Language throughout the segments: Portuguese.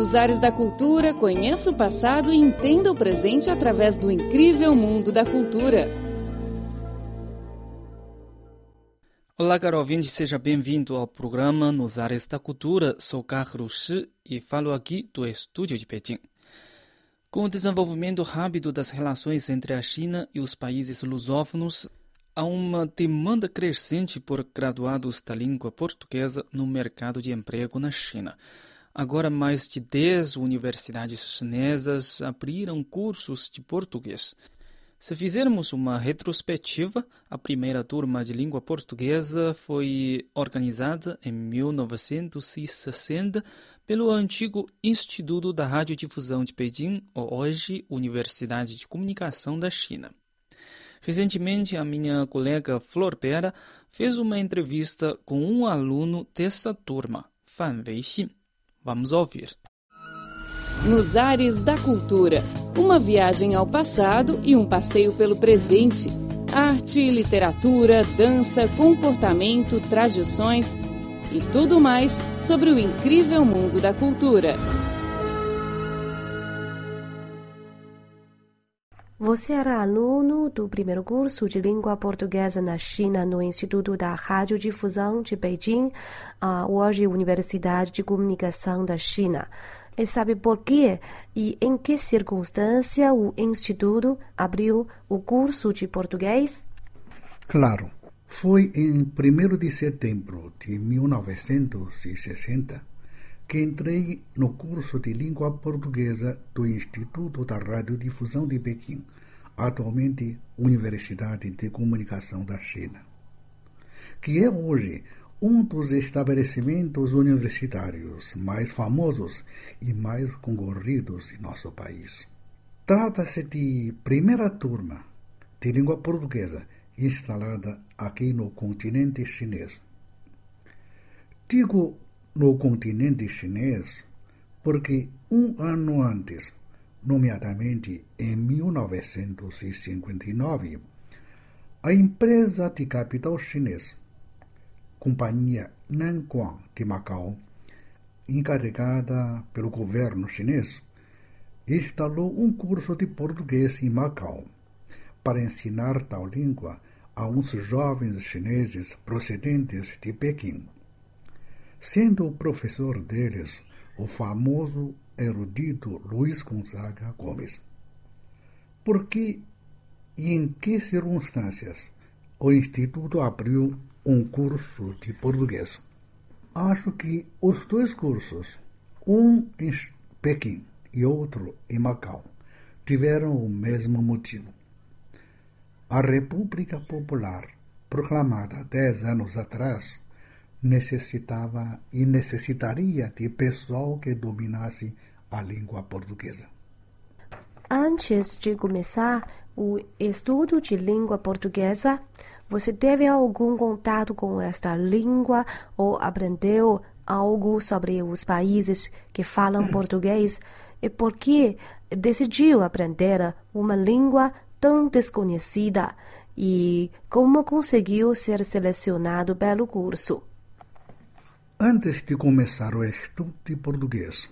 Nos ares da cultura, conheça o passado e entenda o presente através do incrível mundo da cultura. Olá, caro ouvinte, seja bem-vindo ao programa Nos Ares da Cultura. Sou Carlos Shi e falo aqui do estúdio de Pequim. Com o desenvolvimento rápido das relações entre a China e os países lusófonos, há uma demanda crescente por graduados da língua portuguesa no mercado de emprego na China. Agora, mais de 10 universidades chinesas abriram cursos de português. Se fizermos uma retrospectiva, a primeira turma de língua portuguesa foi organizada em 1960 pelo antigo Instituto da Radiodifusão de Pequim, ou hoje Universidade de Comunicação da China. Recentemente, a minha colega Flor Pera fez uma entrevista com um aluno dessa turma, Fan Weixin. Vamos ouvir. Nos ares da cultura, uma viagem ao passado e um passeio pelo presente. Arte, literatura, dança, comportamento, tradições e tudo mais sobre o incrível mundo da cultura. Você era aluno do primeiro curso de língua portuguesa na China no Instituto da Radiodifusão de Beijing, hoje Universidade de Comunicação da China. E sabe por quê e em que circunstância o Instituto abriu o curso de português? Claro, foi em 1 de setembro de 1960 que entrei no curso de língua portuguesa do Instituto da Radiodifusão de Pequim, atualmente Universidade de Comunicação da China, que é hoje um dos estabelecimentos universitários mais famosos e mais concorridos em nosso país. Trata-se de primeira turma de língua portuguesa instalada aqui no continente chinês. Digo no continente chinês porque um ano antes, nomeadamente em 1959, a empresa de capital chinês, Companhia Nanquan de Macau, encarregada pelo governo chinês, instalou um curso de português em Macau para ensinar tal língua a uns jovens chineses procedentes de Pequim sendo o professor deles o famoso erudito Luiz Gonzaga Gomes. Por que e em que circunstâncias o Instituto abriu um curso de português? Acho que os dois cursos, um em Pequim e outro em Macau, tiveram o mesmo motivo. A República Popular, proclamada dez anos atrás, necessitava e necessitaria de pessoal que dominasse a língua portuguesa. Antes de começar o estudo de língua portuguesa, você teve algum contato com esta língua ou aprendeu algo sobre os países que falam português e por que decidiu aprender uma língua tão desconhecida e como conseguiu ser selecionado pelo curso? Antes de começar o estudo de português,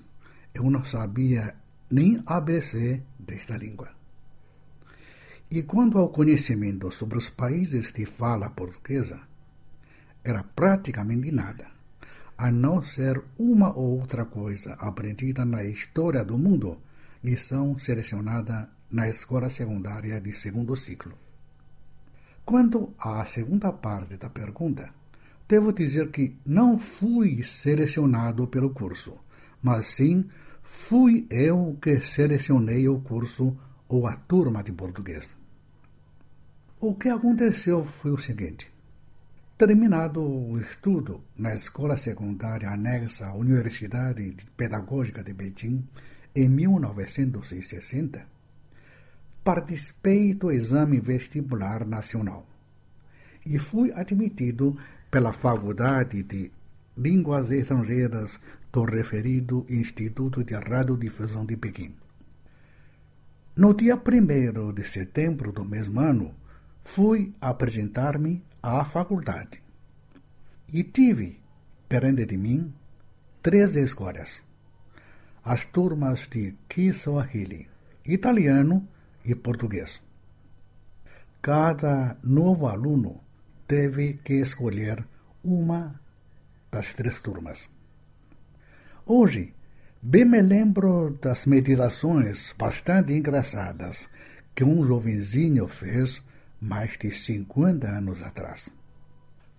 eu não sabia nem ABC desta língua. E quanto ao conhecimento sobre os países de fala portuguesa, era praticamente nada, a não ser uma ou outra coisa aprendida na história do mundo, lição selecionada na escola secundária de segundo ciclo. Quanto à segunda parte da pergunta, Devo dizer que não fui selecionado pelo curso, mas sim fui eu que selecionei o curso ou a turma de português. O que aconteceu foi o seguinte: terminado o estudo na escola secundária anexa à Universidade Pedagógica de Beijing em 1960, participei do exame vestibular nacional e fui admitido pela Faculdade de Línguas Estrangeiras do referido Instituto de Radiodifusão de Pequim. No dia 1 de setembro do mesmo ano, fui apresentar-me à faculdade e tive, perante de mim, três escolhas. as turmas de Kiswahili, italiano e português. Cada novo aluno teve que escolher uma das três turmas. Hoje, bem me lembro das meditações bastante engraçadas que um jovenzinho fez mais de 50 anos atrás.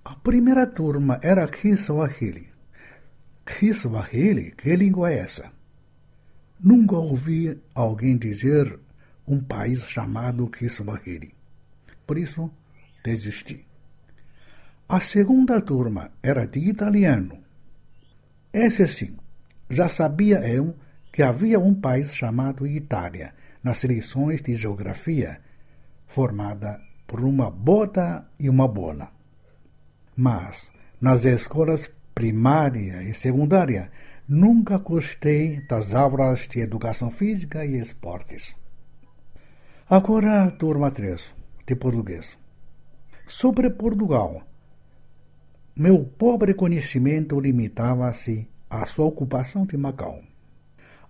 A primeira turma era Kiswahili. Kiswahili? Que língua é essa? Nunca ouvi alguém dizer um país chamado Kiswahili. Por isso, desisti. A segunda turma era de italiano. Esse sim, já sabia eu que havia um país chamado Itália nas lições de geografia, formada por uma bota e uma bola. Mas, nas escolas primária e secundária, nunca gostei das aulas de educação física e esportes. Agora, turma 3, de português. Sobre Portugal, meu pobre conhecimento limitava-se à sua ocupação de Macau,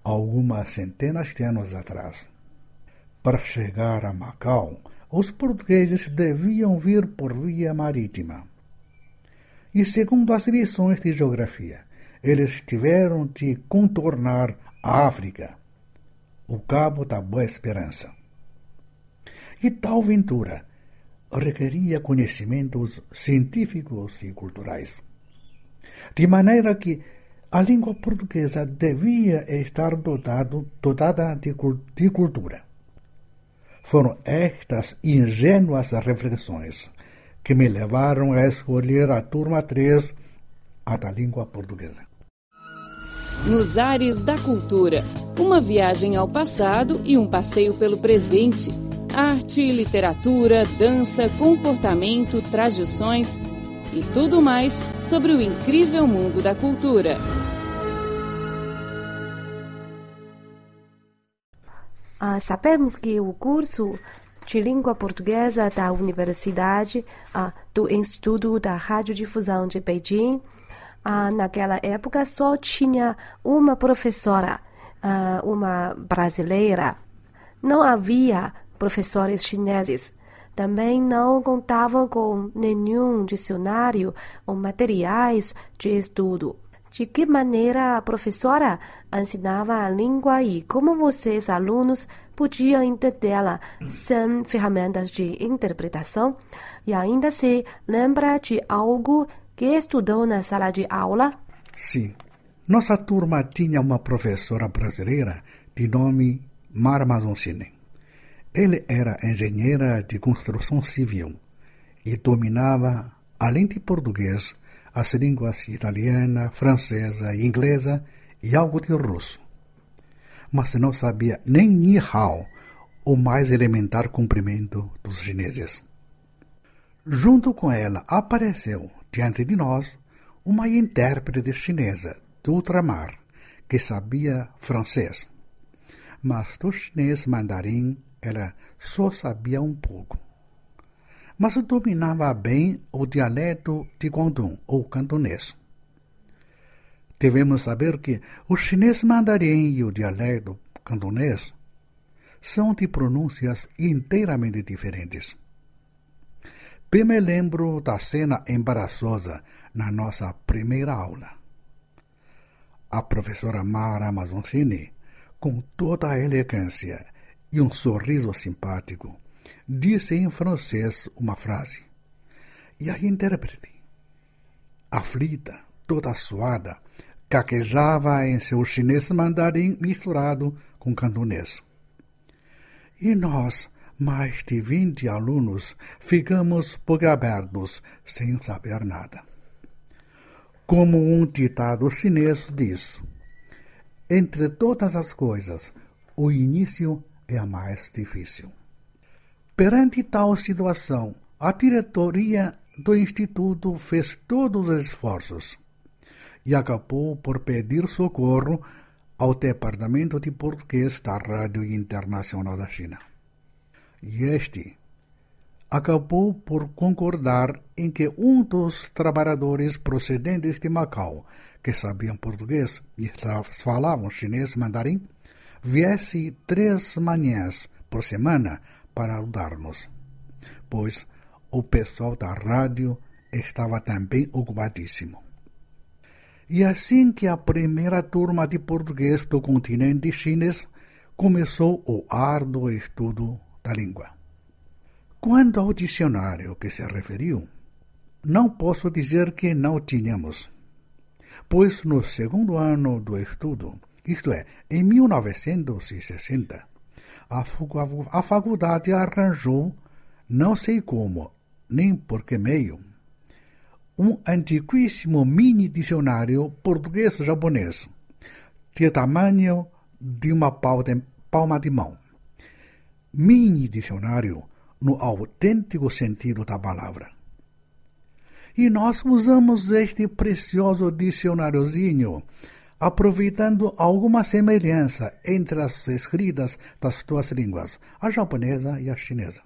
algumas centenas de anos atrás. Para chegar a Macau, os portugueses deviam vir por via marítima e, segundo as lições de geografia, eles tiveram de contornar a África, o Cabo da Boa Esperança. E tal aventura requeria conhecimentos científicos e culturais. De maneira que a língua portuguesa devia estar dotado, dotada de, de cultura. Foram estas ingênuas reflexões que me levaram a escolher a turma 3, a da língua portuguesa. Nos Ares da Cultura uma viagem ao passado e um passeio pelo presente. Arte, literatura, dança, comportamento, tradições e tudo mais sobre o incrível mundo da cultura. Ah, sabemos que o curso de língua portuguesa da Universidade ah, do Instituto da Radiodifusão de Beijing. Ah, naquela época só tinha uma professora, ah, uma brasileira. Não havia professores chineses. Também não contavam com nenhum dicionário ou materiais de estudo. De que maneira a professora ensinava a língua e como vocês, alunos, podiam entendê-la sem ferramentas de interpretação? E ainda se lembra de algo que estudou na sala de aula? Sim. Nossa turma tinha uma professora brasileira de nome Mara Mazoncini. Ele era engenheira de construção civil e dominava, além de português, as línguas italiana, francesa e inglesa e algo de russo. Mas não sabia nem Ni Hao, o mais elementar cumprimento dos chineses. Junto com ela apareceu, diante de nós, uma intérprete chinesa do ultramar que sabia francês. Mas do chinês mandarim ela só sabia um pouco mas dominava bem o dialeto de Guangdong ou cantonês. Devemos saber que o chinês mandarim e o dialeto cantonês são de pronúncias inteiramente diferentes. Bem me lembro da cena embaraçosa na nossa primeira aula. A professora Mara Mazoncini, com toda a elegância e um sorriso simpático, disse em francês uma frase. E a intérprete, aflita, toda suada, caquejava em seu chinês mandarim misturado com cantonês. E nós, mais de vinte alunos, ficamos boquiabertos, sem saber nada. Como um ditado chinês diz: entre todas as coisas, o início é a mais difícil. Perante tal situação, a diretoria do Instituto fez todos os esforços e acabou por pedir socorro ao Departamento de Português da Rádio Internacional da China. E este, acabou por concordar em que um dos trabalhadores procedentes de Macau, que sabiam português e falavam chinês mandarim, viesse três manhãs por semana para ajudar-nos, pois o pessoal da rádio estava também ocupadíssimo. E assim que a primeira turma de português do continente chinês começou o árduo estudo da língua. Quanto ao dicionário que se referiu, não posso dizer que não tínhamos, pois no segundo ano do estudo, isto é, em 1960, a faculdade arranjou, não sei como, nem por que meio, um antiquíssimo mini dicionário português-japonês, de tamanho de uma palma de mão. Mini dicionário no autêntico sentido da palavra. E nós usamos este precioso dicionáriozinho, aproveitando alguma semelhança entre as escritas das duas línguas, a japonesa e a chinesa,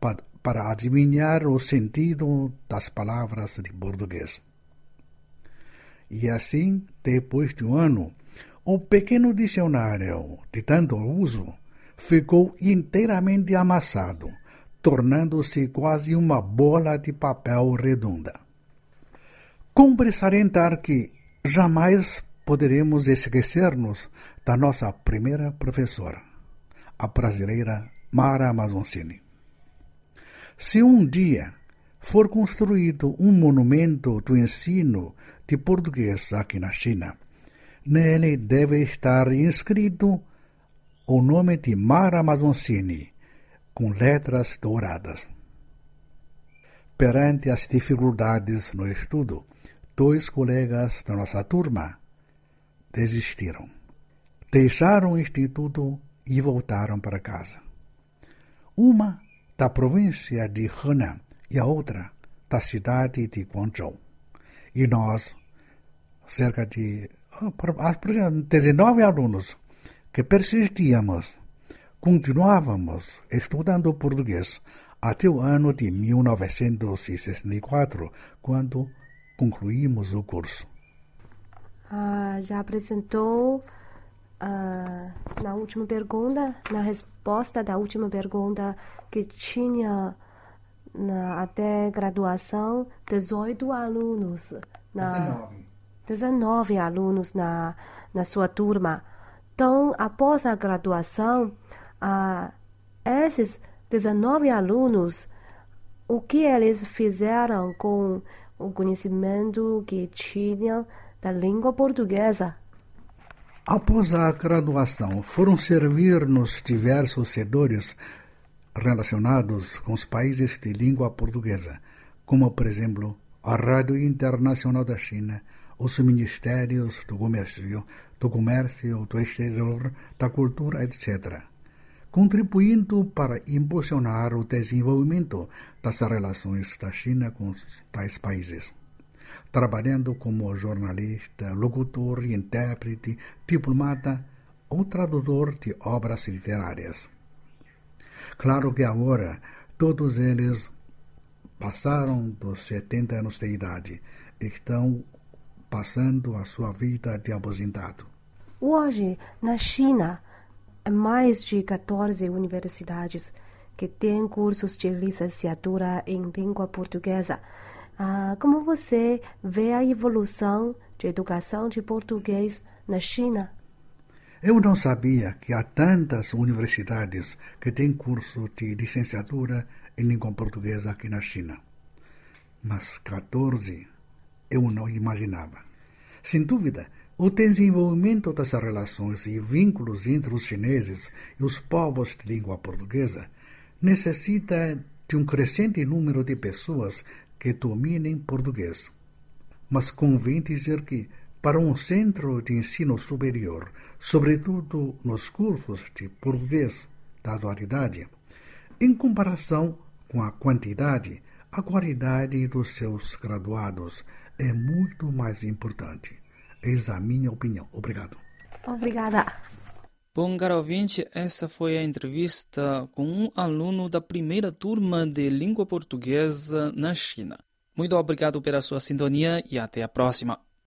para, adivinhar o sentido das palavras de português. E assim, depois de um ano, o pequeno dicionário, de tanto uso, ficou inteiramente amassado, tornando-se quase uma bola de papel redonda. Cumpre salientar que jamais poderemos esquecer-nos da nossa primeira professora, a brasileira Mara Amazoncini. Se um dia for construído um monumento do ensino de português aqui na China, nele deve estar inscrito o nome de Mara Amazoncini, com letras douradas. Perante as dificuldades no estudo, dois colegas da nossa turma desistiram. Deixaram o instituto e voltaram para casa. Uma da província de Henan e a outra da cidade de Guangzhou. E nós, cerca de 19 ah, alunos, que persistíamos, continuávamos estudando português até o ano de 1964, quando concluímos o curso. Ah, já apresentou ah, na última pergunta, na resposta da última pergunta, que tinha na, até graduação 18 alunos. Na, 19. 19 alunos na, na sua turma. Então, após a graduação, ah, esses 19 alunos, o que eles fizeram com o conhecimento que tinham da língua portuguesa? Após a graduação, foram servir nos diversos setores relacionados com os países de língua portuguesa, como, por exemplo, a Rádio Internacional da China, os ministérios do comércio, do comércio, do exterior, da cultura, etc., contribuindo para impulsionar o desenvolvimento das relações da China com tais países trabalhando como jornalista, locutor, intérprete, diplomata ou tradutor de obras literárias. Claro que agora todos eles passaram dos 70 anos de idade e estão passando a sua vida de aposentado. Hoje, na China, há mais de 14 universidades que têm cursos de licenciatura em língua portuguesa ah, como você vê a evolução de educação de português na China? Eu não sabia que há tantas universidades que têm curso de licenciatura em língua portuguesa aqui na China. Mas 14 eu não imaginava. Sem dúvida, o desenvolvimento das relações e vínculos entre os chineses e os povos de língua portuguesa necessita de um crescente número de pessoas que dominem português. Mas convém dizer que, para um centro de ensino superior, sobretudo nos cursos de português da atualidade, em comparação com a quantidade, a qualidade dos seus graduados é muito mais importante. Eis a minha opinião. Obrigado. Obrigada. Bom, caro ouvinte, essa foi a entrevista com um aluno da primeira turma de língua portuguesa na China. Muito obrigado pela sua sintonia e até a próxima.